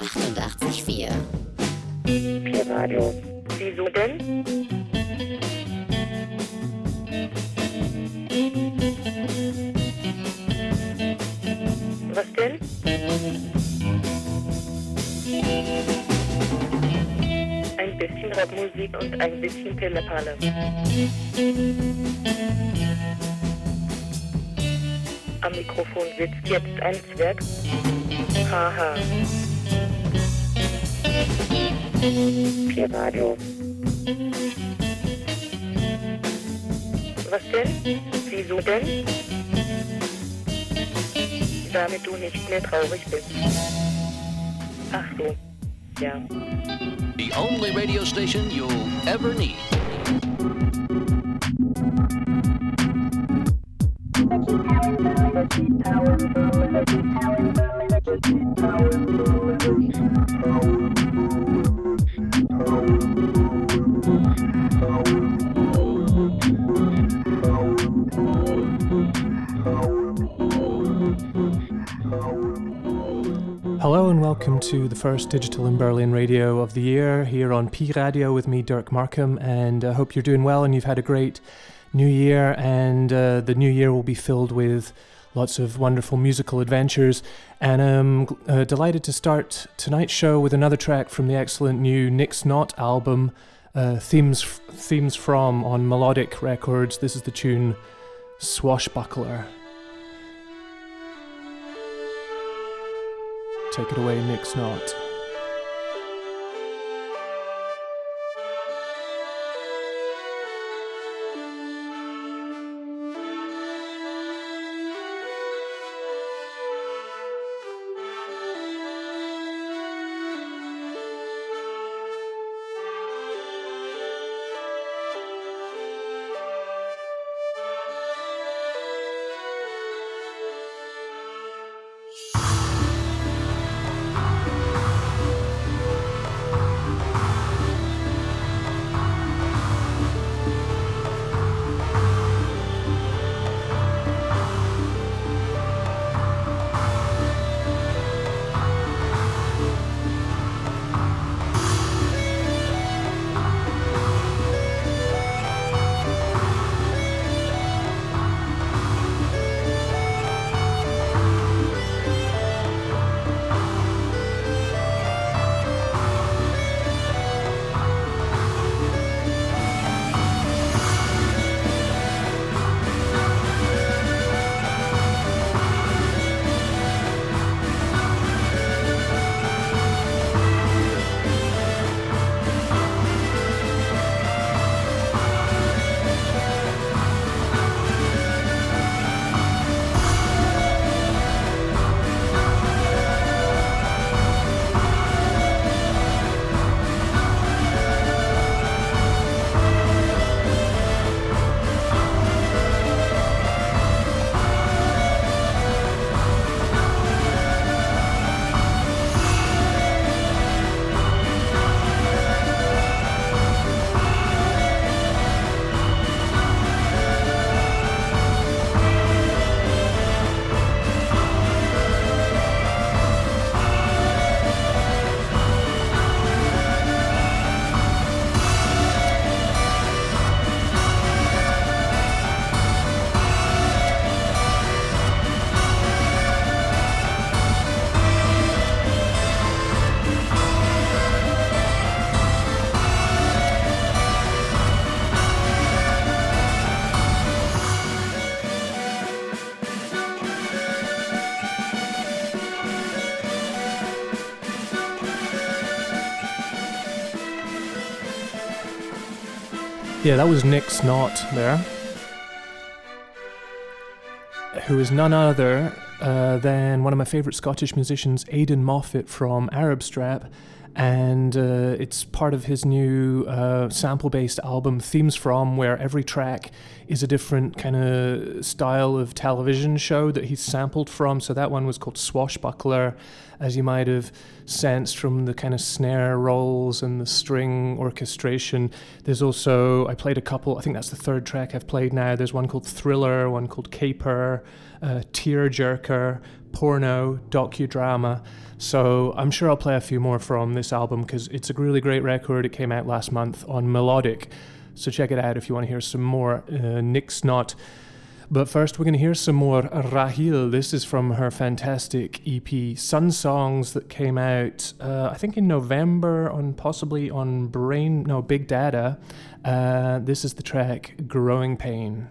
88,4. Pi-Radio. Wieso denn? Was denn? Ein bisschen Rockmusik und ein bisschen Pillepalle. Am Mikrofon sitzt jetzt ein Zwerg. Haha. Pi-Radio. Was denn? Wieso denn? Damit du nicht mehr traurig bist. Ach so. Ja. The only radio station you'll ever need. Hello and welcome to the first Digital in Berlin radio of the year here on P Radio with me, Dirk Markham, and I hope you're doing well and you've had a great new year. And uh, the new year will be filled with lots of wonderful musical adventures. And I'm uh, delighted to start tonight's show with another track from the excellent new Nyx Nótt album, uh, themes themes from on Melodic Records. This is the tune Swashbuckler. Take it away, Nyx Nótt. Yeah, that was Nyx Nótt there, who is none other uh, than one of my favourite Scottish musicians, Aidan Moffat from Arab Strap, and uh, it's part of his new uh, sample based album, Themes From, where every track is a different kind of style of television show that he's sampled from. So that one was called Swashbuckler, as you might have sensed from the kind of snare rolls and the string orchestration. There's also, I played a couple, I think that's the third track I've played now. There's one called Thriller, one called Caper, uh, Tearjerker. Porno docudrama. So I'm sure I'll play a few more from this album because it's a really great record. It came out last month on Melodic. So check it out if you want to hear some more uh, Nyx Nótt. But first, we're going to hear some more Rahill. This is from her fantastic EP, Sun Songs, that came out, uh, I think, in November, on possibly on Brain, no, Big Dada. Uh, this is the track Growing Pain.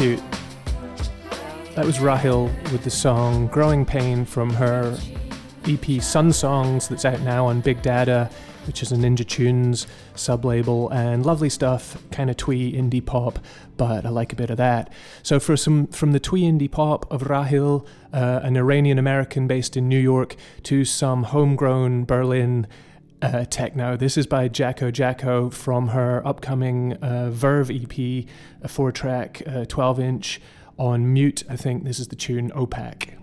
Cute? That was Rahill with the song Growing Pain from her EP Sun Songs that's out now on Big Dada, which is a Ninja Tunes sub label, and lovely stuff, kind of twee indie pop, but I like a bit of that. So, for some from the twee indie pop of Rahill, uh, an Iranian American based in New York, to some homegrown Berlin uh, techno. This is by JakoJako from her upcoming uh, Verve EP, a four track, uh, 12 inch on mute. I think this is the tune Opaque.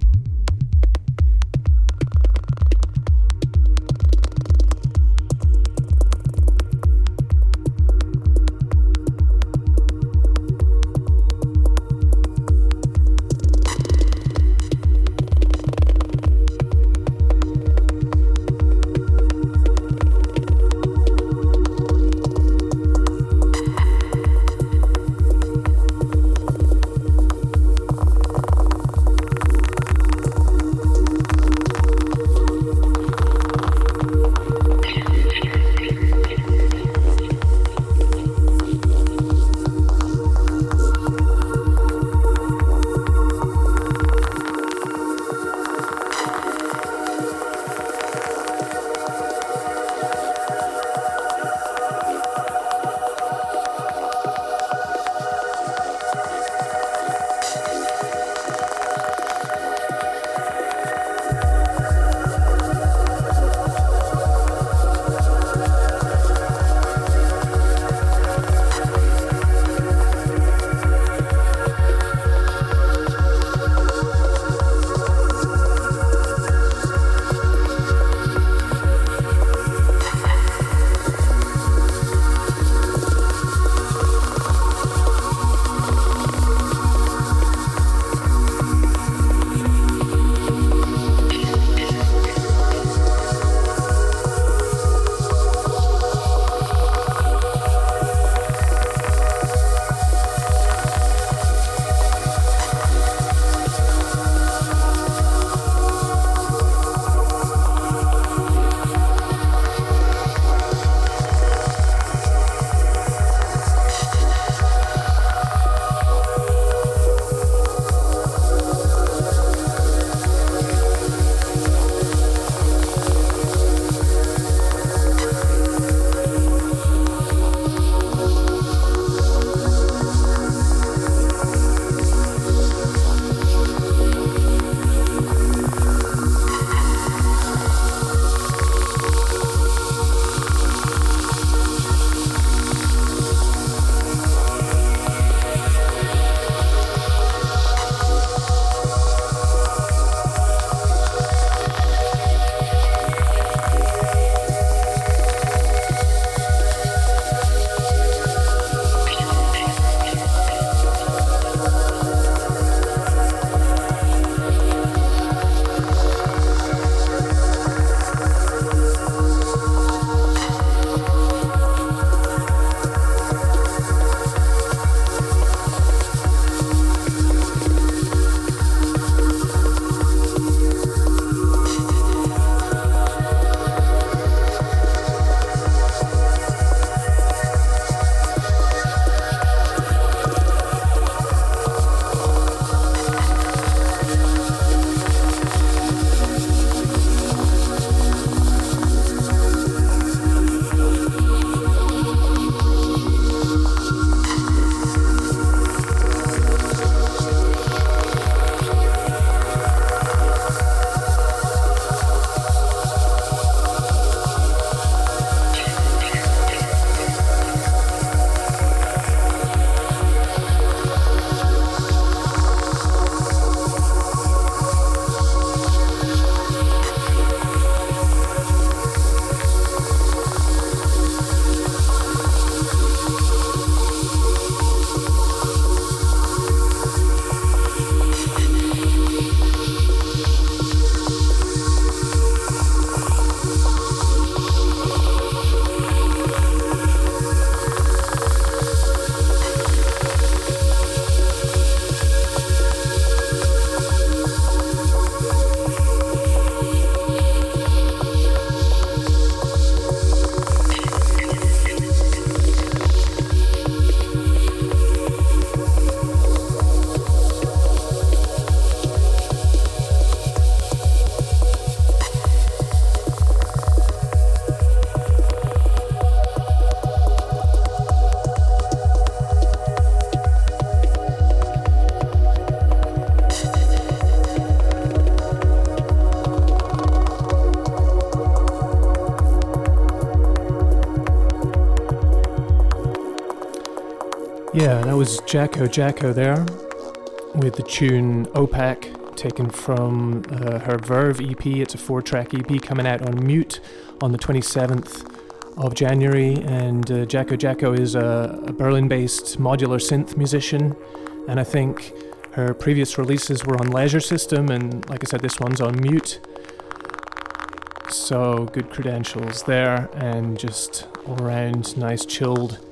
Was JakoJako there with the tune OPAC taken from uh, her Verve EP. It's a four track EP coming out on Mute on the 27th of January. And uh, JakoJako is a, a Berlin based modular synth musician. And I think her previous releases were on Leisure System, and like I said, this one's on Mute. So good credentials there, and just all around nice, chilled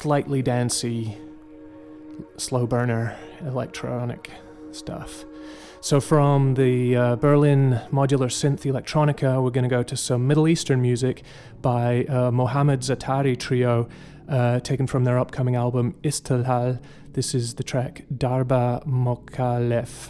slightly dancey, slow burner electronic stuff. So, from the uh, Berlin modular synth electronica, we're going to go to some Middle Eastern music by uh, Mohammed Zatari Trio, uh, taken from their upcoming album Istilhal. This is the track Darba Mokalef.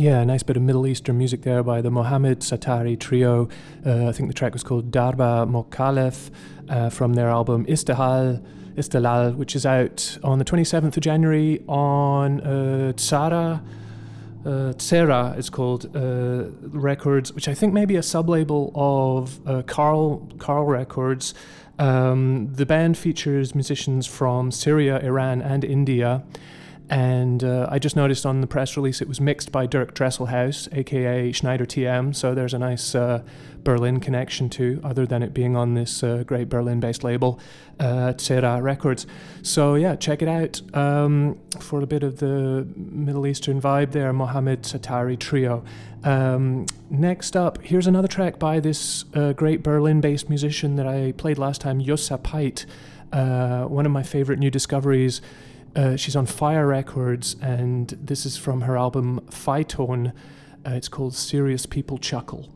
Yeah, a nice bit of Middle Eastern music there by the Mohammed Satari Trio. Uh, I think the track was called Darba Mokalef uh, from their album Istihal, Istilal, which is out on the 27th of January on uh, Tsara. Uh, Tsera is called uh, Records, which I think may be a sublabel of uh, Carl Carl Records. Um, the band features musicians from Syria, Iran, and India And uh, I just noticed on the press release it was mixed by Dirk Dresselhaus, aka Schneider TM. So there's a nice uh, Berlin connection too, other than it being on this uh, great Berlin based label, uh, Records. So yeah, check it out um, for a bit of the Middle Eastern vibe there, Mohammed Satari Trio. Um, next up, here's another track by this uh, great Berlin based musician that I played last time, Jussa Peit. Uh, one of my favorite new discoveries. Uh, she's on Fire Records, and this is from her album Phytone. Uh, it's called Serious People Chuckle.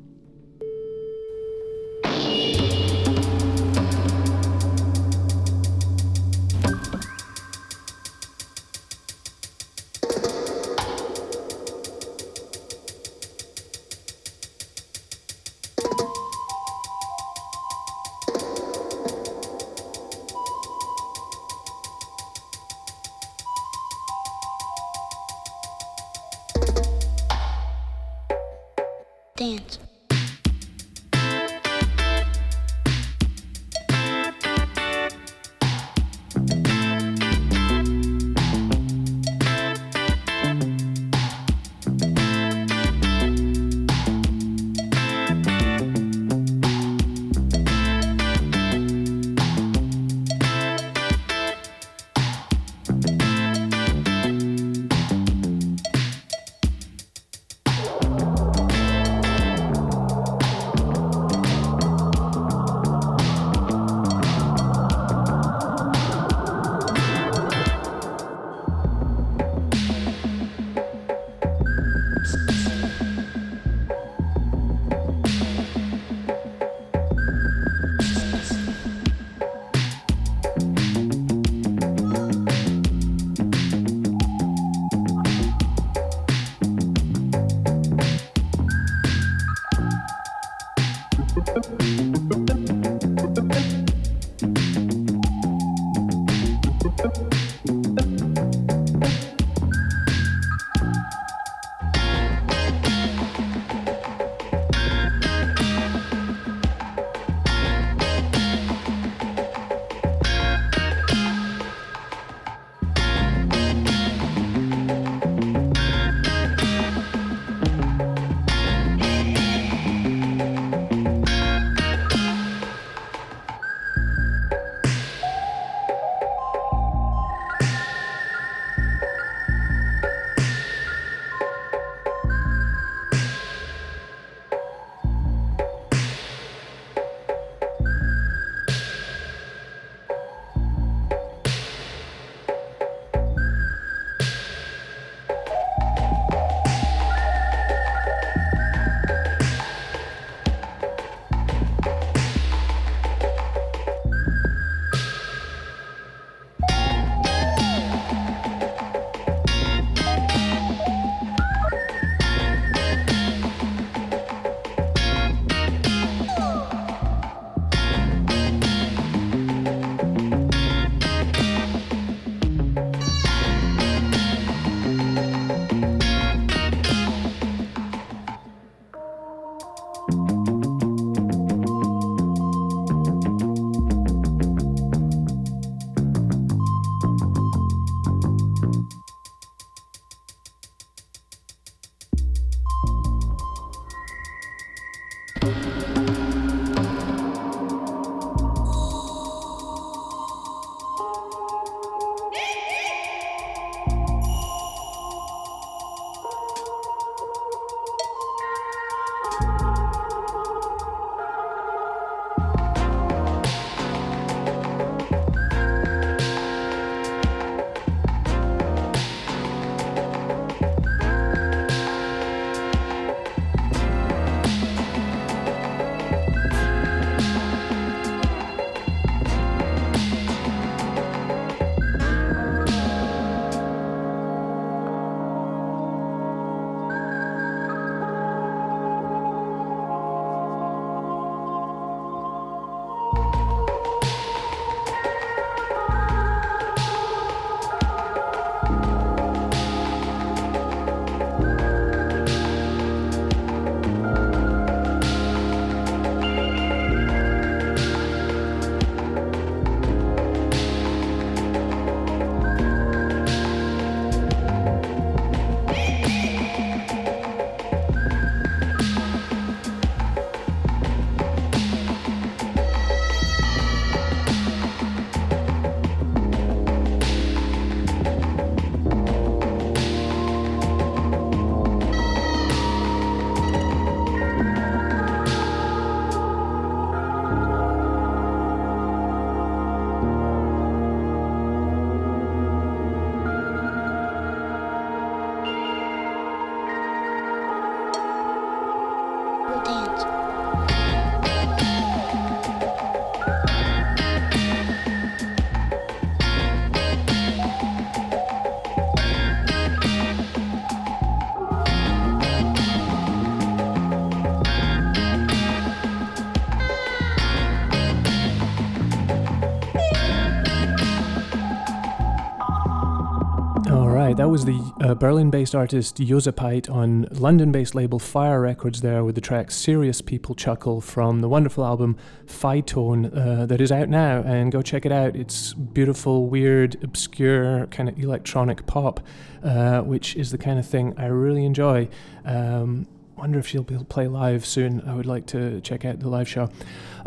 That was the uh, Berlin based artist Josepite on London based label Fire Records there with the track Serious People Chuckle from the wonderful album Phytone uh, that is out now. And go check it out. It's beautiful, weird, obscure, kind of electronic pop, uh, which is the kind of thing I really enjoy. Um, wonder if she'll be able to play live soon. I would like to check out the live show.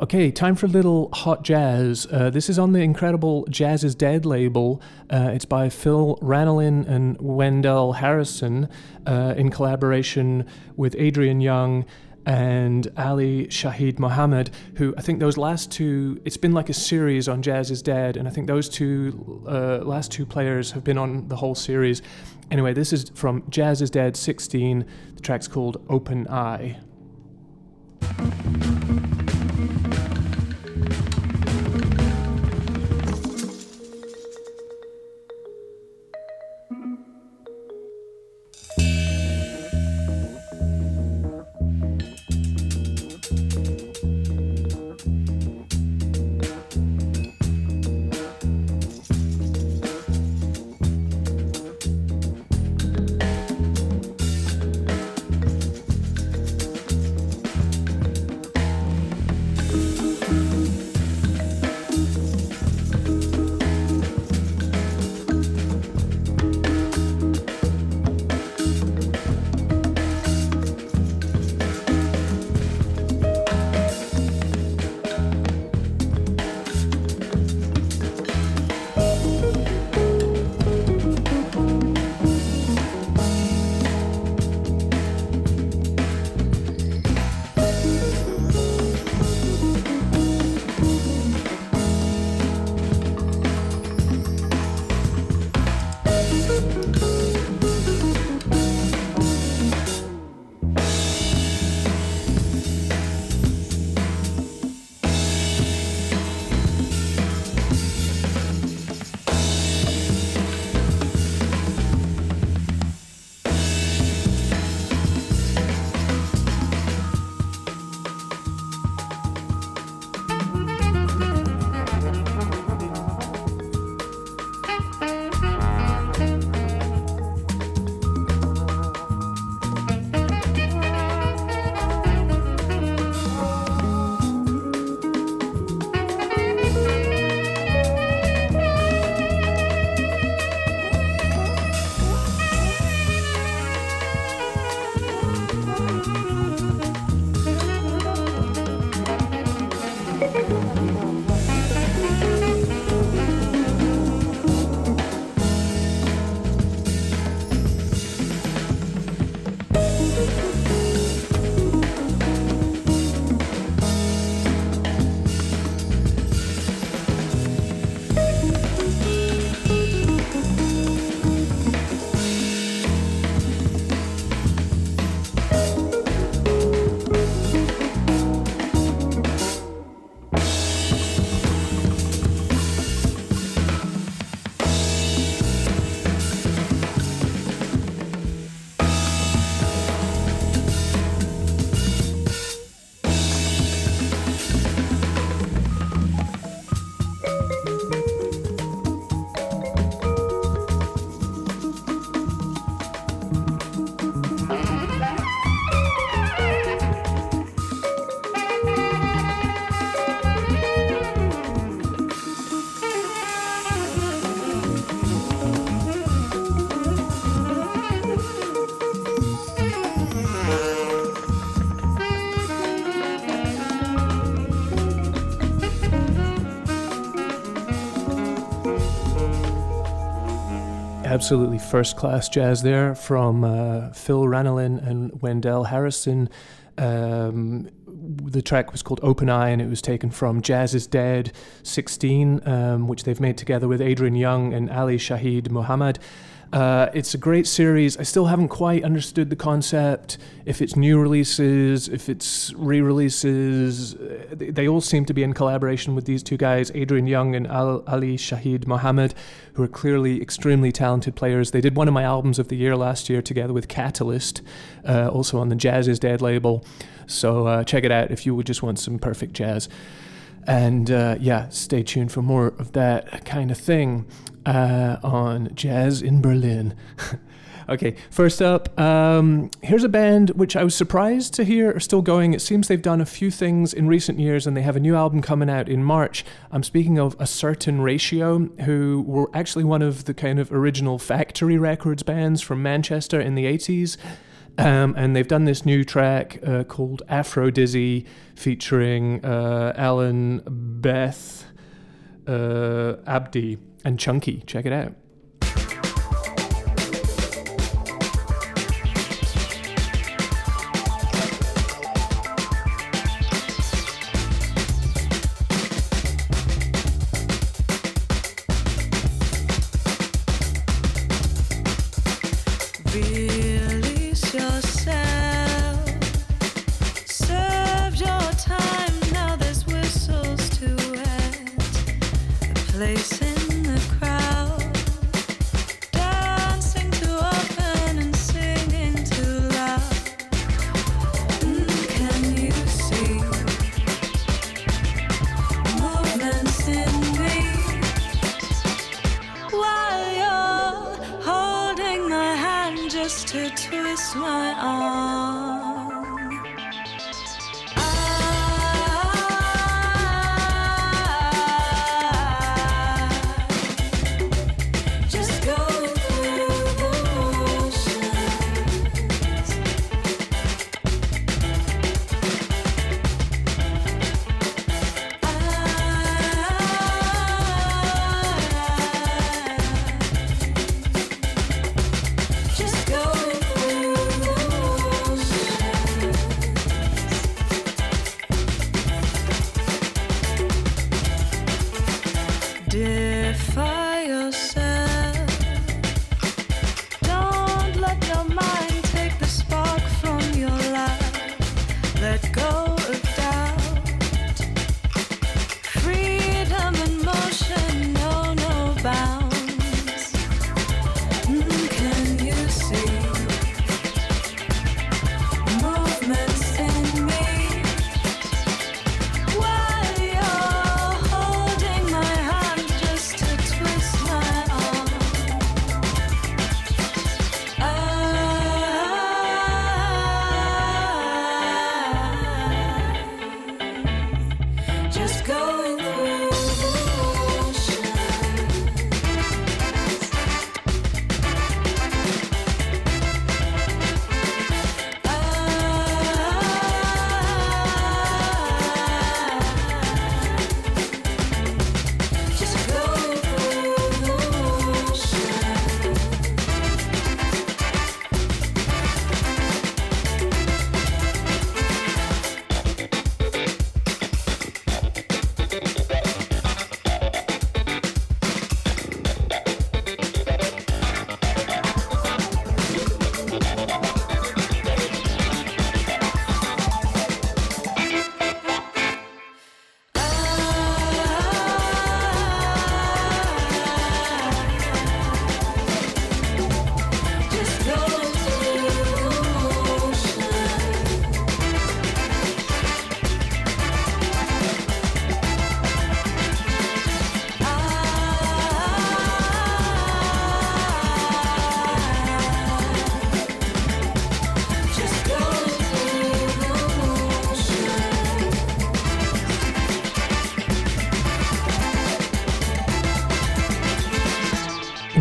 Okay, time for a little hot jazz. Uh, this is on the incredible Jazz is Dead label. Uh, it's by Phil Ranelin and Wendell Harrison uh, in collaboration with Adrian Younge and Ali Shaheed Muhammad, who I think those last two, it's been like a series on Jazz is Dead, and I think those two uh, last two players have been on the whole series. Anyway, this is from Jazz is Dead 16. The track's called Open Eye. Absolutely first class jazz there from uh, Phil Ranelin and Wendell Harrison. Um, the track was called Open Eye and it was taken from Jazz is Dead 16, um, which they've made together with Adrian Younge and Ali Shaheed Muhammad. Uh, it's a great series. I still haven't quite understood the concept. If it's new releases, if it's re releases, uh, they all seem to be in collaboration with these two guys, Adrian Younge and Al- Ali Shaheed Muhammad, who are clearly extremely talented players. They did one of my albums of the year last year together with Catalyst, uh, also on the Jazz is Dead label. So uh, check it out if you would just want some perfect jazz. And uh, yeah, stay tuned for more of that kind of thing uh, on Jazz in Berlin. okay, first up, um, here's a band which I was surprised to hear are still going. It seems they've done a few things in recent years and they have a new album coming out in March. I'm speaking of A Certain Ratio, who were actually one of the kind of original Factory Records bands from Manchester in the 80s. Um, and they've done this new track uh, called Afro Dizzy featuring uh, Ellen Beth uh, Abdi and Chunky. Check it out.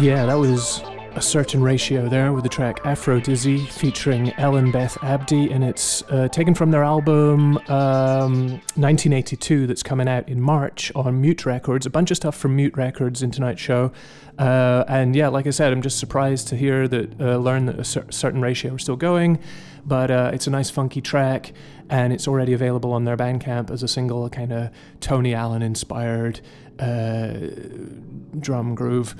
Yeah, that was a certain ratio there with the track Afro Dizzy featuring Ellen Beth Abdi, and it's uh, taken from their album um, 1982 that's coming out in March on Mute Records. A bunch of stuff from Mute Records in tonight's show. Uh, and yeah, like I said, I'm just surprised to hear that, uh, learn that a cer- certain ratio are still going, but uh, it's a nice funky track, and it's already available on their Bandcamp as a single, kind of Tony Allen inspired uh, drum groove.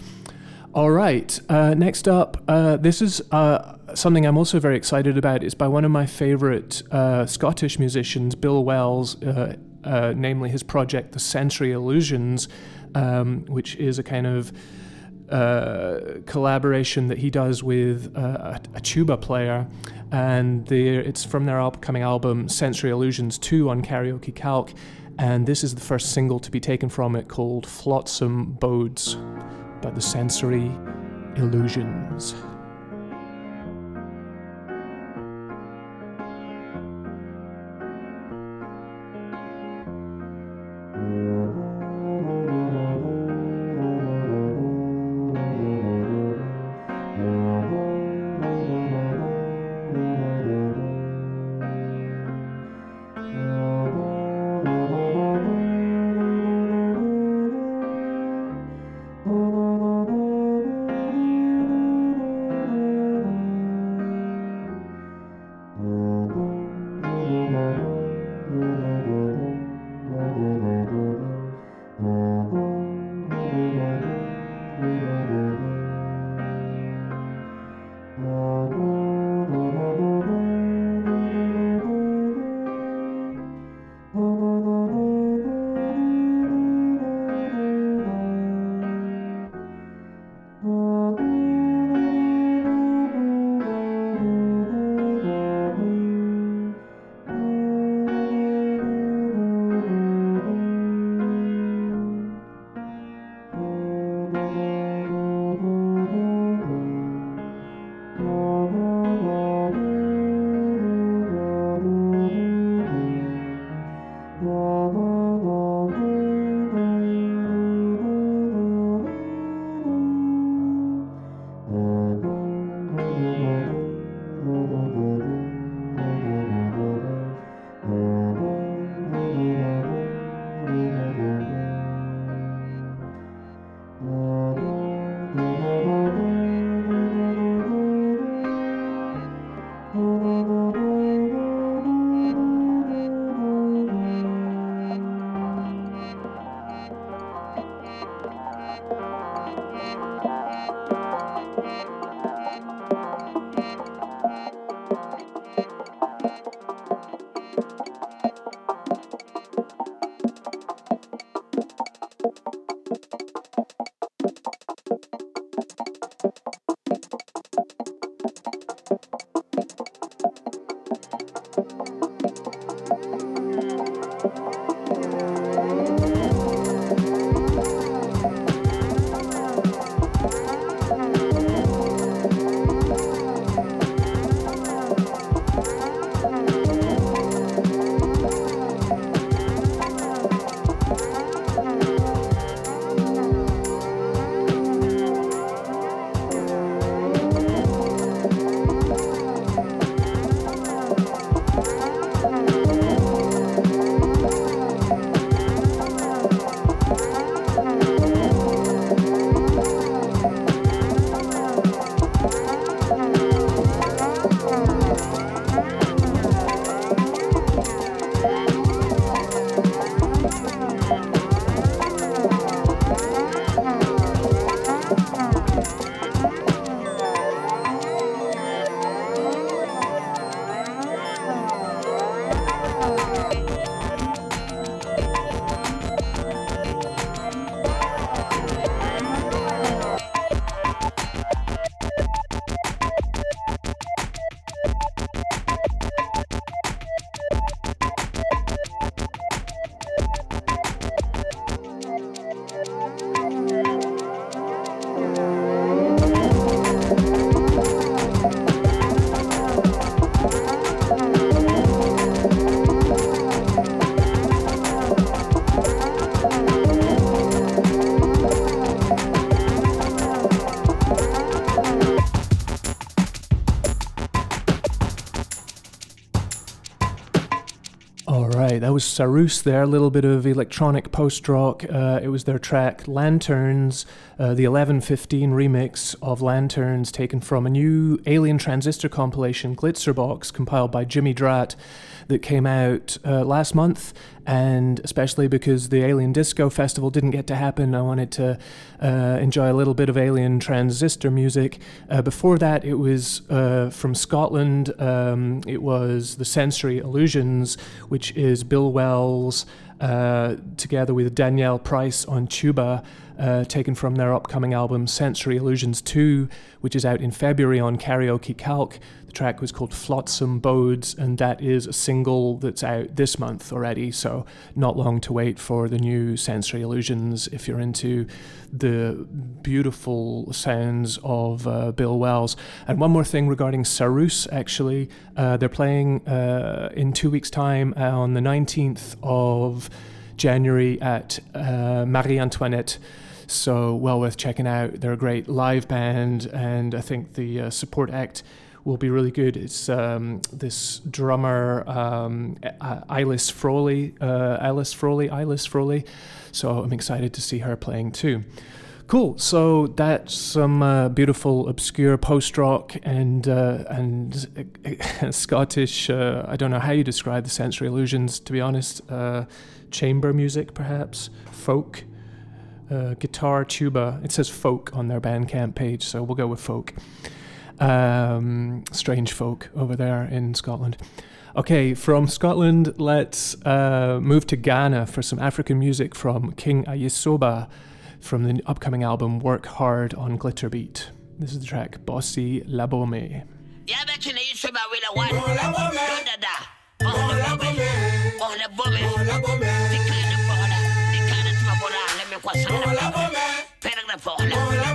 All right. Uh, next up, uh, this is uh, something I'm also very excited about. It's by one of my favorite uh, Scottish musicians, Bill Wells, uh, uh, namely his project, The Sensory Illusions, um, which is a kind of collaboration that he does with a, a tuba player, and it's from their upcoming album Sensory Illusions 2 on Karaoke Kalk. and this is the first single to be taken from it called Flotsam Bodes by the Sensory Illusions. Was Saroos there, a little bit of electronic post rock. Uh, it was their track Lanterns, uh, the 1115 remix of Lanterns, taken from a new Alien Transistor compilation, Glitzerbox, compiled by Jimmy Drat, that came out uh, last month. And especially because the Alien Disco Festival didn't get to happen, I wanted to uh, enjoy a little bit of Alien Transistor music. Uh, before that, it was uh, from Scotland. Um, it was the Sensory Illusions, which is Bill Wells uh, together with Danielle Price on tuba. Uh, taken from their upcoming album Sensory Illusions 2, which is out in February on Karaoke Kalk. The track was called Flotsam Bodes, and that is a single that's out this month already, so not long to wait for the new Sensory Illusions if you're into the beautiful sounds of uh, Bill Wells. And one more thing regarding Saroos, actually, uh, they're playing uh, in two weeks' time on the 19th of January at uh, Marie Antoinette. So, well worth checking out. They're a great live band, and I think the uh, support act will be really good. It's um, this drummer, um, Eilis Frawley, uh, Alice Frawley, Eilis Frawley. So, I'm excited to see her playing too. Cool. So that's some uh, beautiful, obscure post rock and uh, and uh, Scottish. Uh, I don't know how you describe the sensory illusions. To be honest, uh, chamber music, perhaps folk, uh, guitar, tuba. It says folk on their Bandcamp page, so we'll go with folk. Um, strange folk over there in Scotland. Okay, from Scotland, let's move to Ghana for some African music from King Ayisoba from the upcoming album Work Hard on Glitterbeat. This is the track Bossy Labome. folle.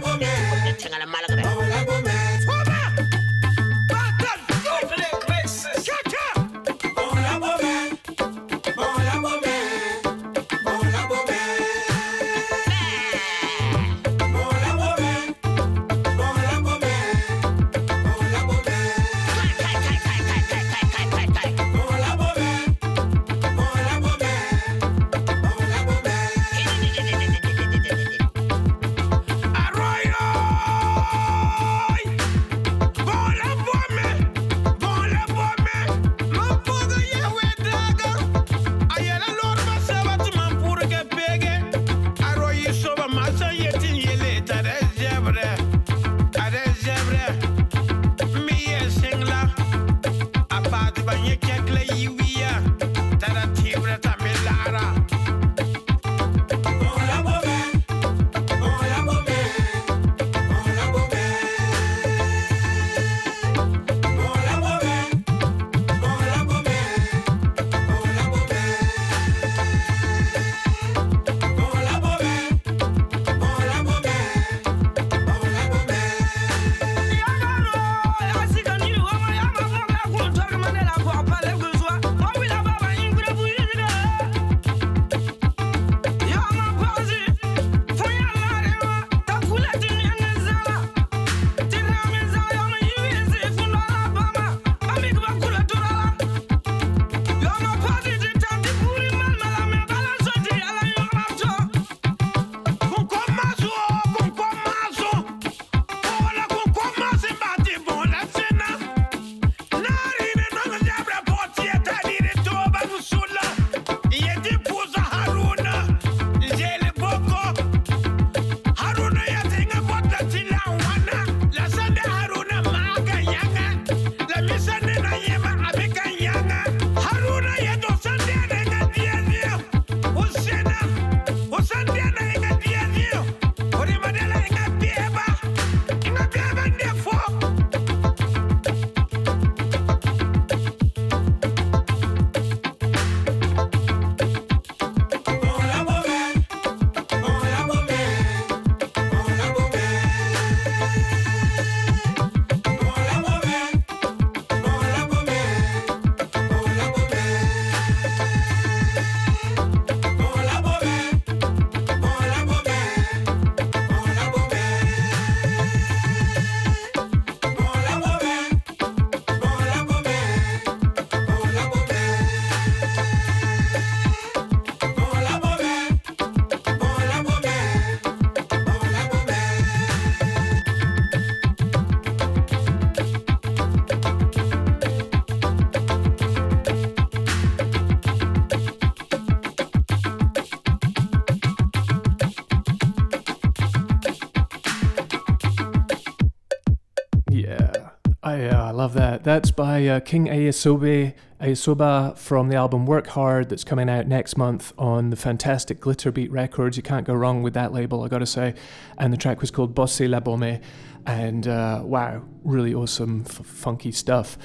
Love that. That's by uh, King Ayosobe Ayisoba from the album Work Hard that's coming out next month on the fantastic Glitterbeat Records. You can't go wrong with that label, I gotta say. And the track was called Bosse la Bomme. And uh, wow, really awesome, f- funky stuff.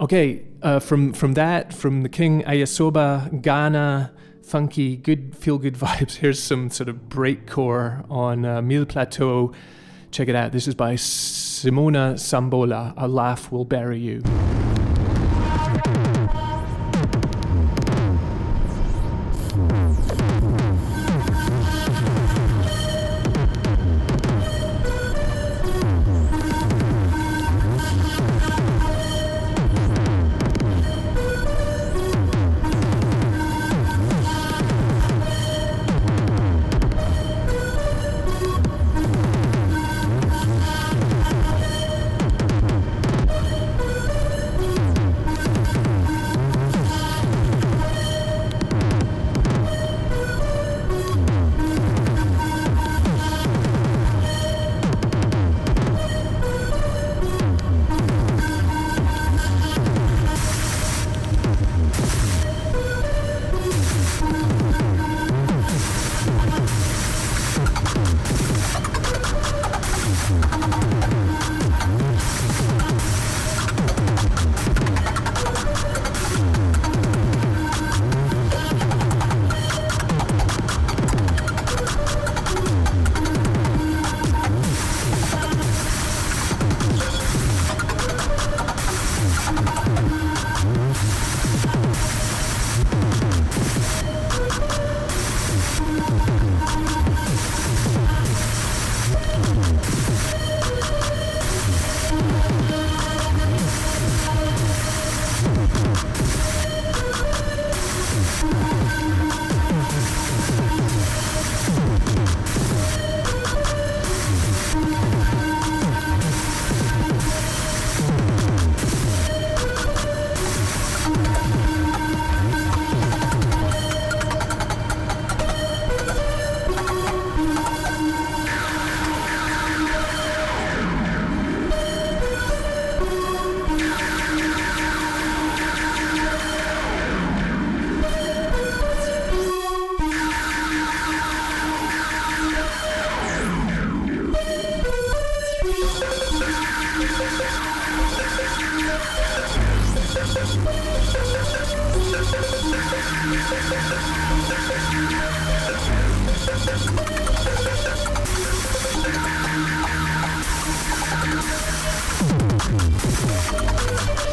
Okay, uh, from from that, from the King Ayisoba, Ghana, funky, good, feel good vibes. Here's some sort of breakcore on uh, Mille Plateaux. Check it out. This is by Simona Zamboli. A laugh will bury you. Thank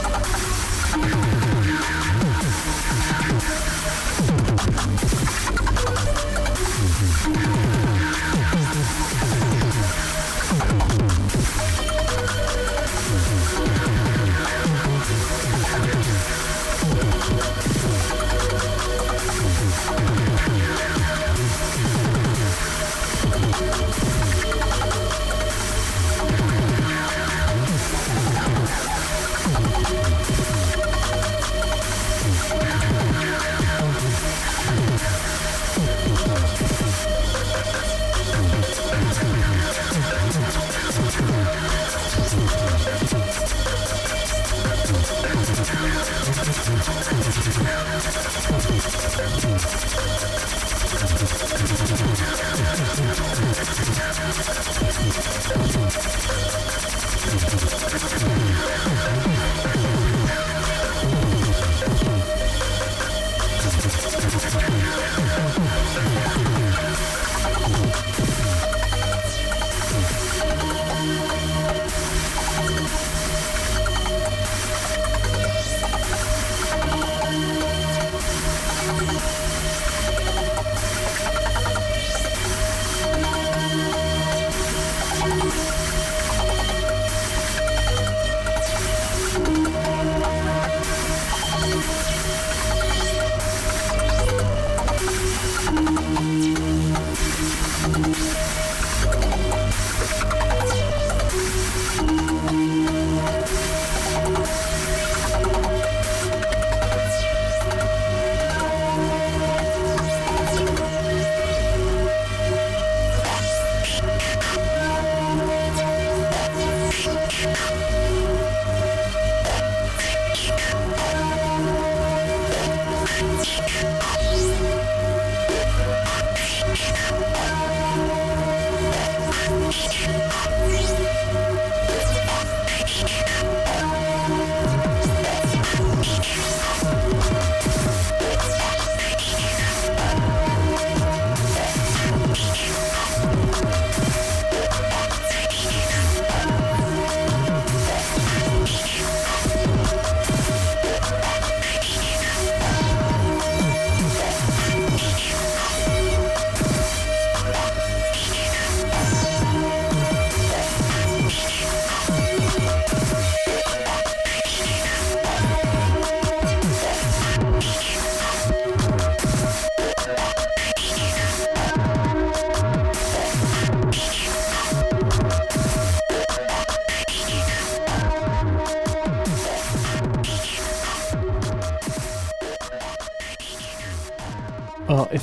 Thank you.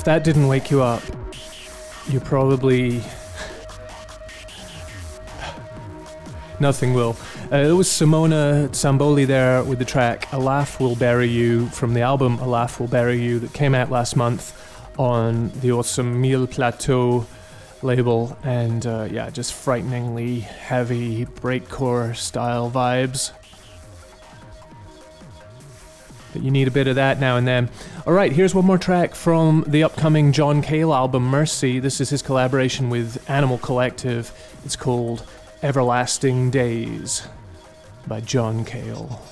That didn't wake you up, you probably. Nothing will. Uh, it was Simona Zamboli there with the track A Laugh Will Bury You from the album A Laugh Will Bury You that came out last month on the awesome Mille Plateaux label. And uh, yeah, just frighteningly heavy breakcore style vibes. But you need a bit of that now and then. Alright, here's one more track from the upcoming John Cale album, Mercy. This is his collaboration with Animal Collective. It's called Everlasting Days by John Cale.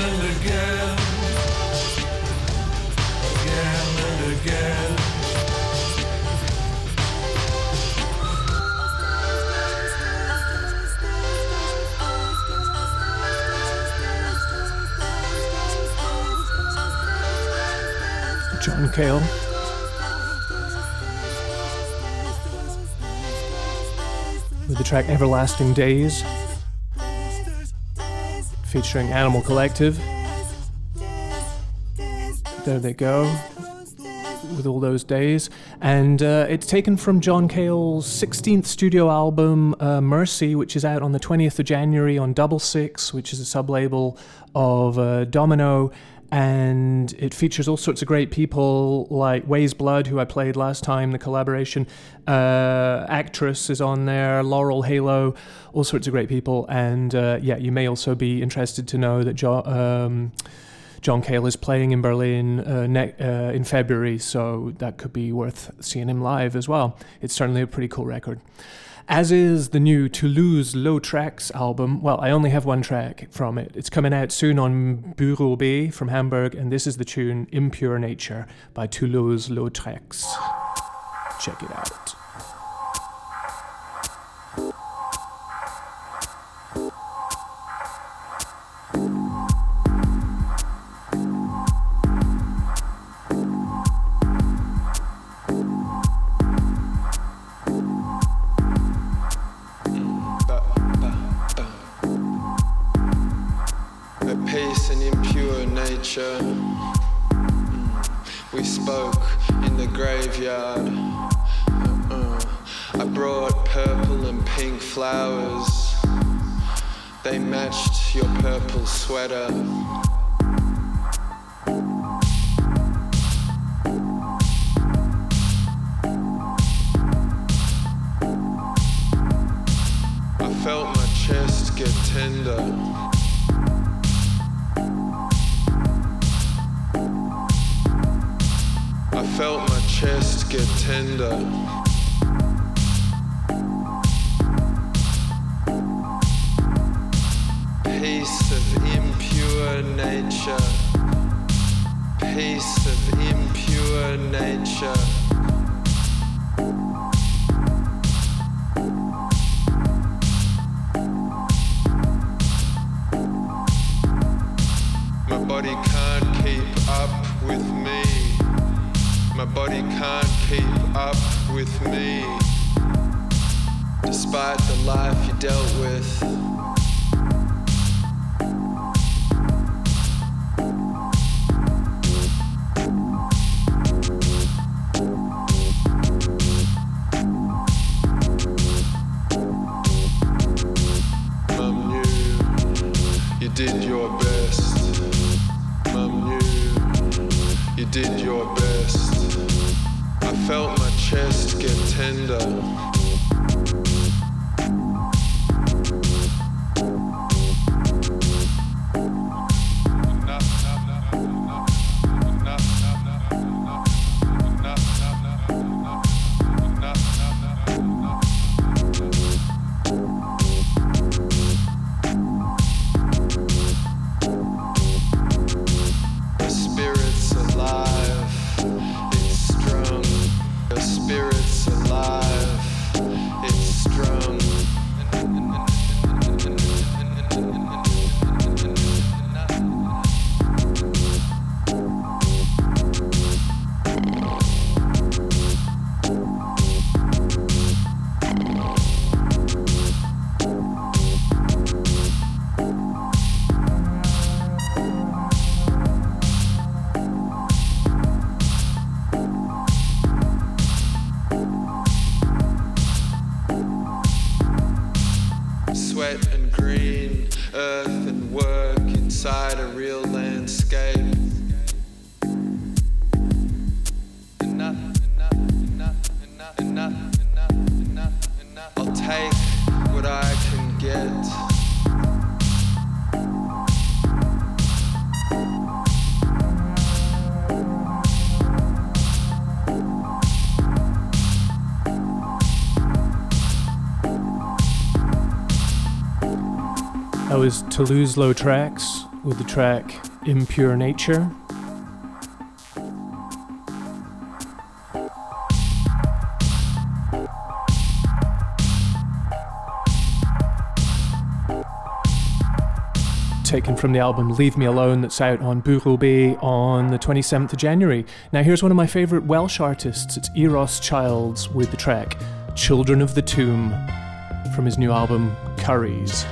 And again. Again and again. John Cale. With the track Everlasting Days, featuring Animal Collective. There they go, with all those days. And uh, it's taken from John Cale's 16th studio album, uh, Mercy, which is out on the 20th of January on Double Six, which is a sub label of uh, Domino and it features all sorts of great people like Weyes Blood, who I played last time, the collaboration. Uh, actress is on there, Laurel Halo, all sorts of great people. And uh, yeah, you may also be interested to know that um, John Cale is playing in Berlin uh, ne- uh, in February, so that could be worth seeing him live as well. It's certainly a pretty cool record as is the new Toulouse Low Trax album. Well, I only have one track from it. It's coming out soon on Bureau B from Hamburg, and this is the tune Impure Nature by Toulouse Low Trax. Check it out. Mm. We spoke in the graveyard. Uh-uh. I brought purple and pink flowers. They matched your purple sweater. I felt my chest get tender. I felt my chest get tender. Peace of impure nature. Peace of impure nature. My body can't keep up with me. My body can't keep up with me. Despite the life you dealt with. Toulouse Low Trax with the track Impure Nature. taken from the album Leave Me Alone that's out on Bay on the 27th of January. Now, here's one of my favourite Welsh artists. It's Euros Childs with the track Children of the Tomb from his new album Curries.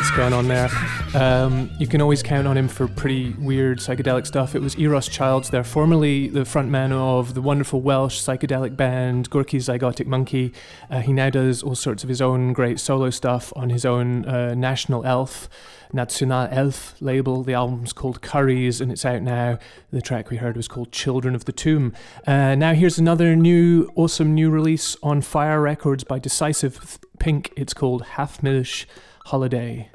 What's going on there. Um, you can always count on him for pretty weird psychedelic stuff. It was Euros Childs there, formerly the frontman of the wonderful Welsh psychedelic band Gorky Zygotic Mynci. Uh, he now does all sorts of his own great solo stuff on his own uh, National Elf, National Elf label. The album's called Curries and it's out now. The track we heard was called Children of the Tomb. Uh, now here's another new, awesome new release on Fire Records by Decisive Pink. It's called Haffmilch Holiday.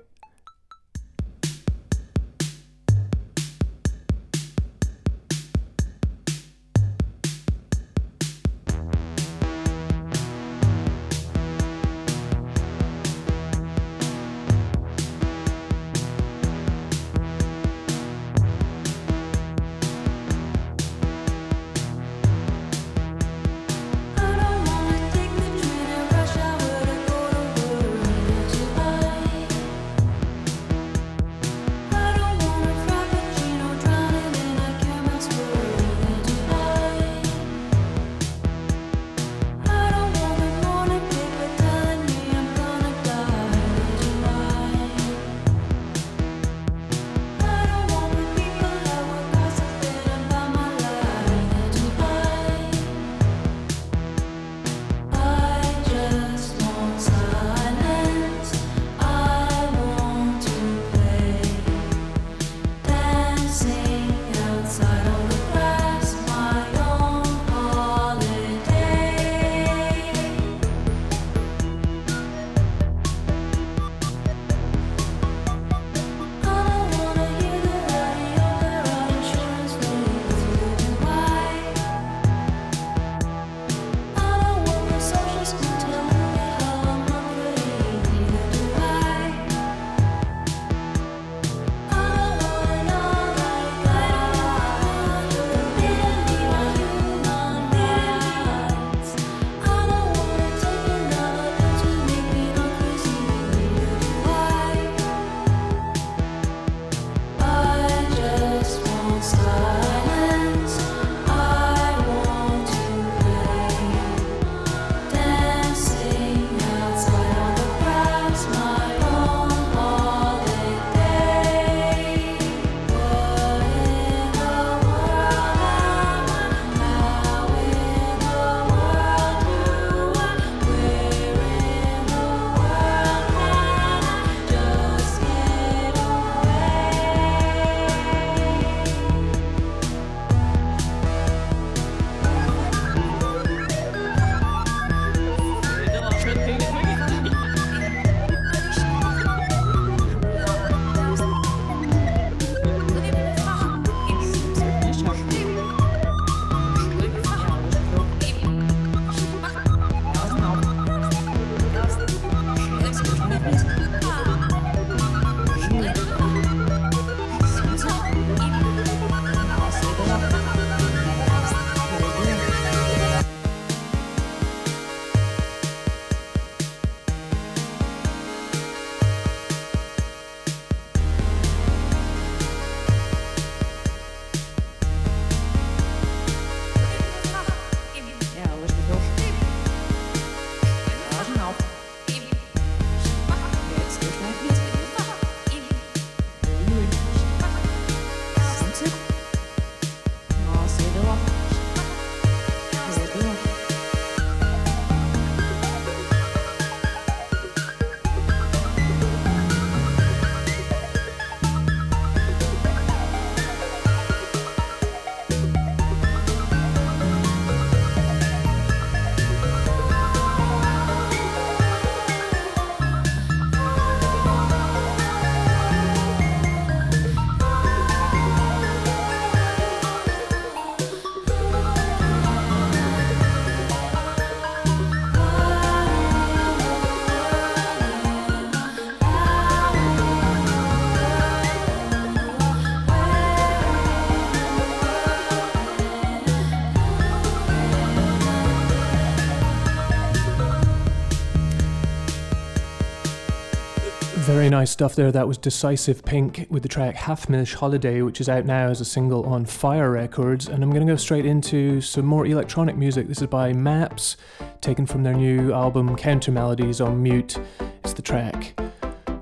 Nice stuff there. That was Decisive Pink with the track Haffmilch Holiday, which is out now as a single on Fire Records. And I'm going to go straight into some more electronic music. This is by Maps, taken from their new album Counter Melodies on Mute. It's the track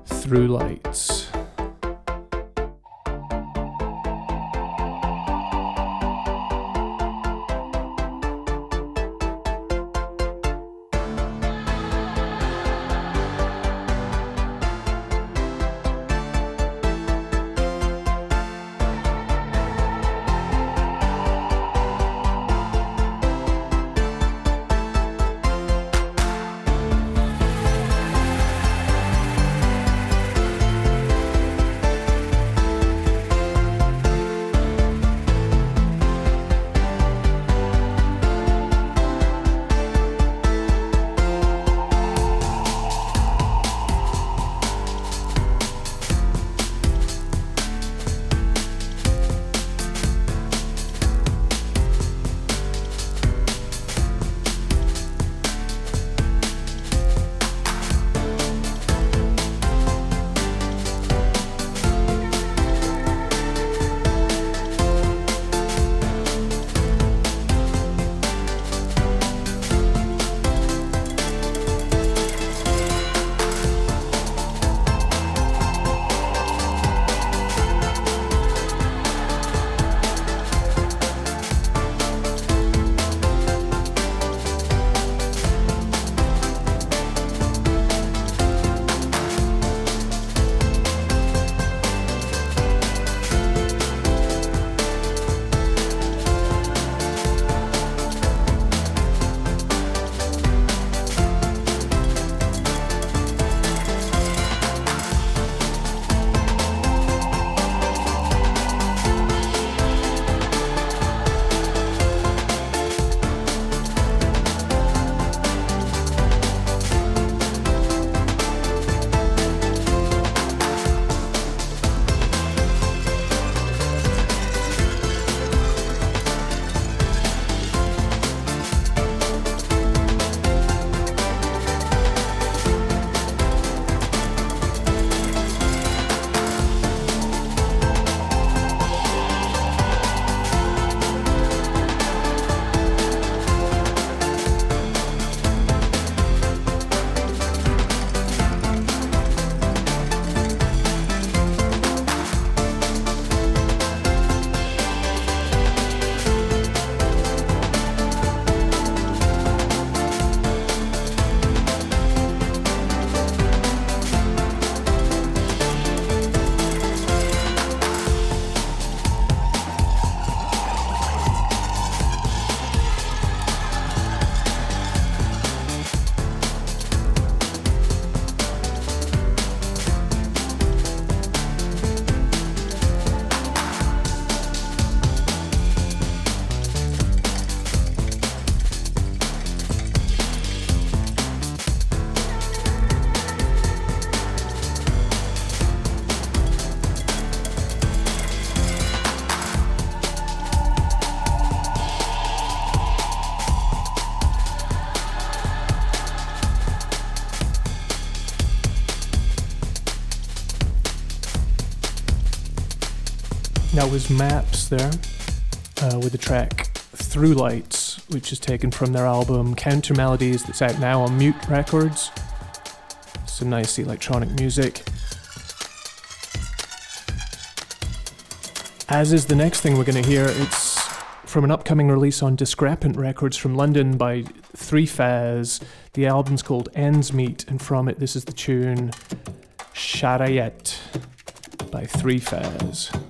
Through Lights. That was Maps there uh, with the track Through Lights, which is taken from their album Counter Melodies that's out now on Mute Records. Some nice electronic music. As is the next thing we're going to hear, it's from an upcoming release on Discrepant Records from London by Three Faz. The album's called Ends Meet, and from it, this is the tune Sharayet by Three Faz.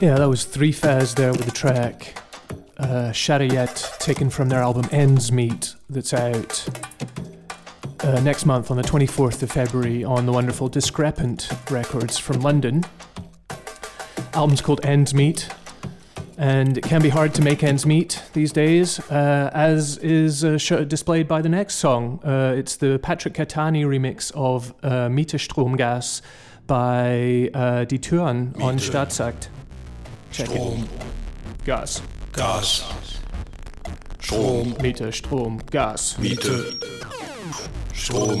Yeah, that was Three Faz there with the track uh, taken from their album Ends Meet, that's out uh, next month on the 24th of February on the wonderful Discrepant Records from London. Album's called Ends Meet, and it can be hard to make ends meet these days, uh, as is uh, sh- displayed by the next song. Uh, it's the Patrick Catani remix of uh, Miete Stromgas by uh, Die Türen on. Staatsakt. Check Strom, it. Gas. Gas. Strom, Miete, Strom, Gas. Miete. Strom,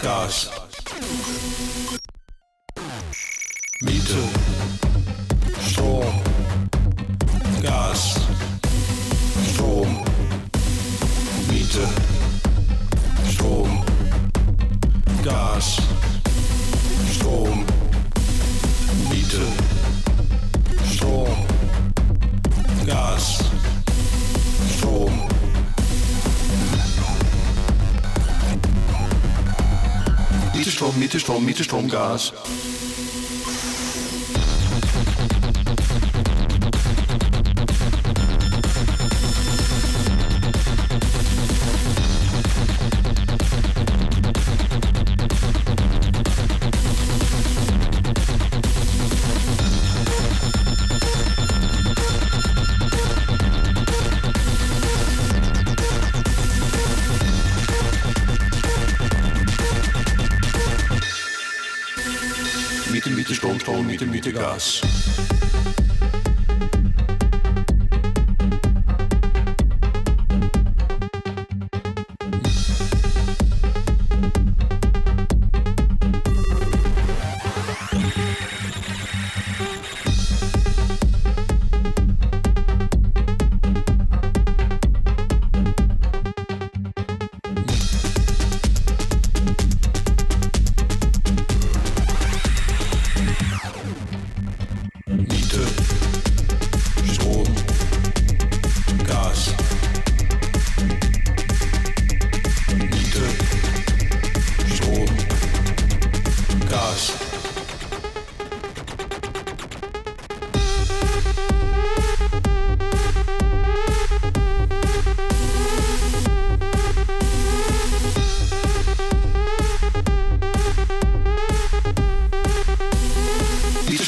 Gas. Miete. Strom, Gas. Strom, Miete. Strom, Gas. Strom, Miete. Strom, Gas. Strom. Miete, Strom, Miete, Strom, Miete, Strom, Gas. Strom,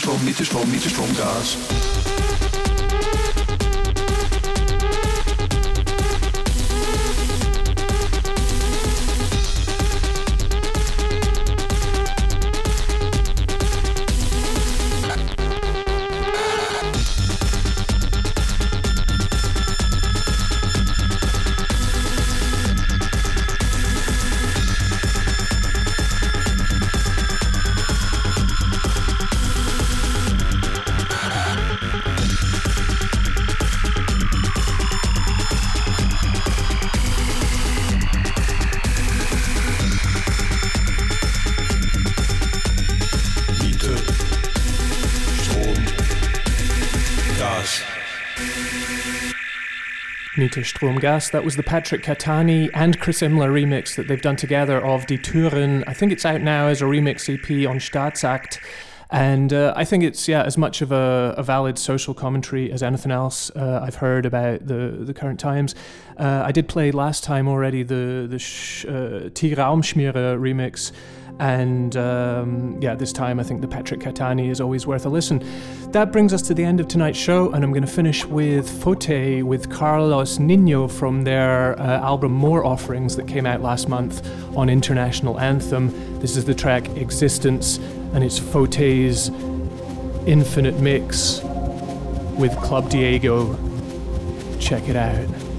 Miete, Strom, Miete, Strom, Miete, Strom, Gas. Meter Strom Gas. That was the Patrick Catani and Chris Imler remix that they've done together of Die Türen. I think it's out now as a remix EP on Staatsakt. And uh, I think it's yeah as much of a, a valid social commentary as anything else uh, I've heard about the the current times. Uh, I did play last time already the the sh- uh, T Raumschmiere remix, and um, yeah this time I think the Patrick Catani is always worth a listen. That brings us to the end of tonight's show, and I'm going to finish with Photay with Carlos Nino from their uh, album More Offerings that came out last month on International Anthem. This is the track Existence, and it's Photay's Infinite Mix with Club Diego. Check it out.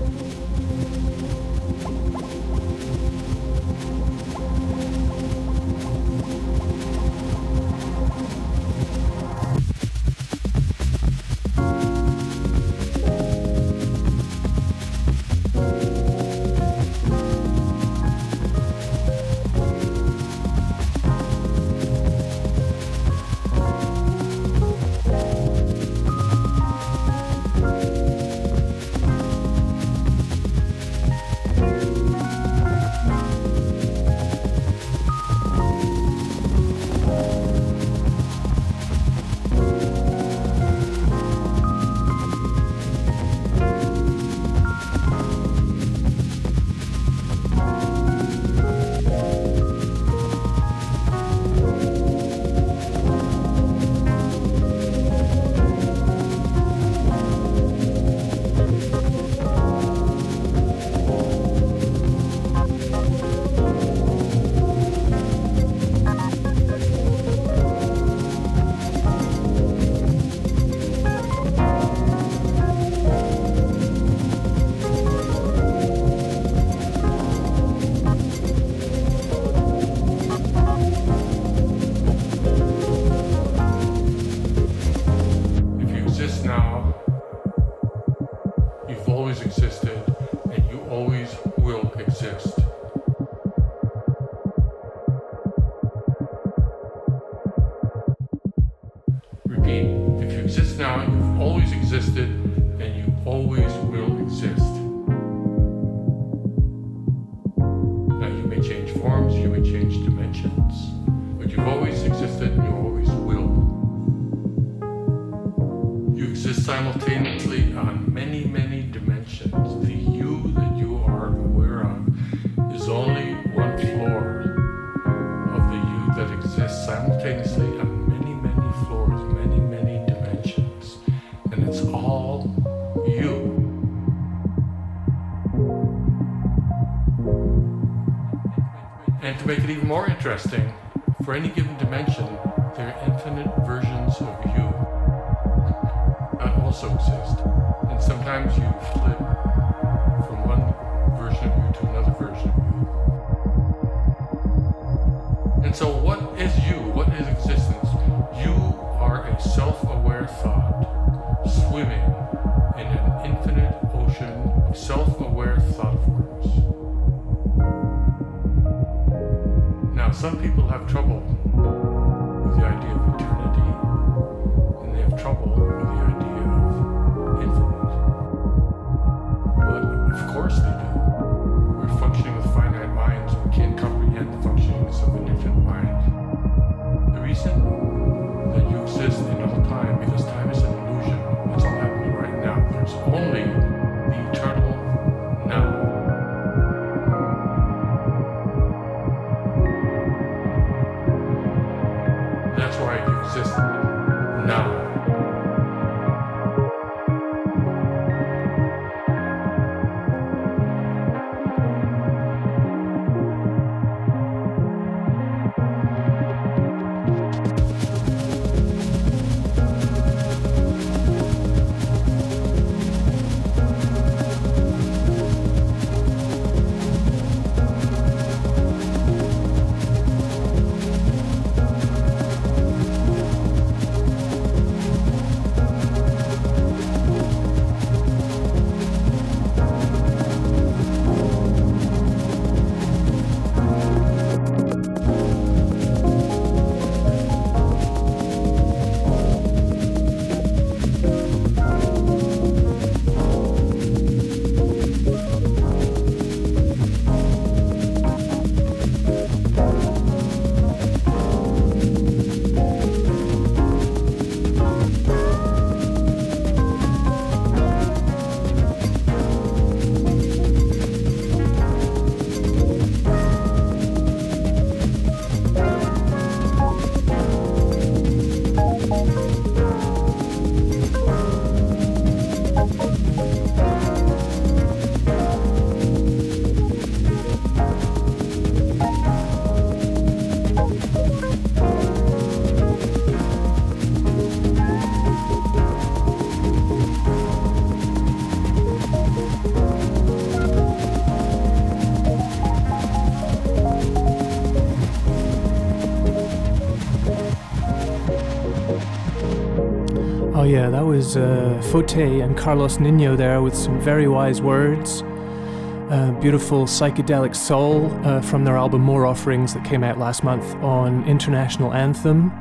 Make it even more interesting, for any given dimension, there are infinite versions of you that also exist. And sometimes you flip that was uh, Photay and Carlos Nino there with some very wise words. Uh, beautiful psychedelic soul uh, from their album More Offerings that came out last month on International Anthem.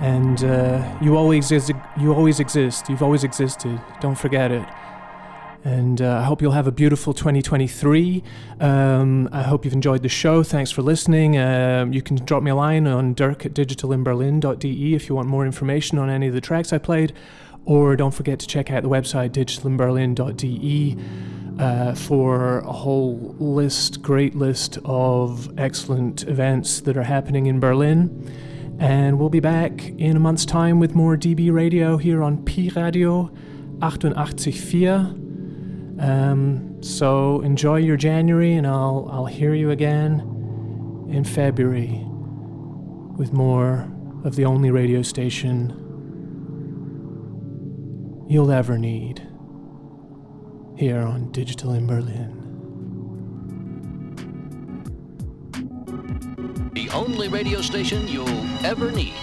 And uh, you always exist. You always exist. You've always existed. Don't forget it. And uh, I hope you'll have a beautiful 2023. Um, I hope you've enjoyed the show. Thanks for listening. Um, you can drop me a line on dirk at digitalinberlin.de if you want more information on any of the tracks I played. Or don't forget to check out the website digitalinberlin.de uh, for a whole list, great list of excellent events that are happening in Berlin. And we'll be back in a month's time with more DB radio here on Pi Radio 88.4. Um, so enjoy your January, and I'll I'll hear you again in February with more of the only radio station you'll ever need here on Digital in Berlin. The only radio station you'll ever need.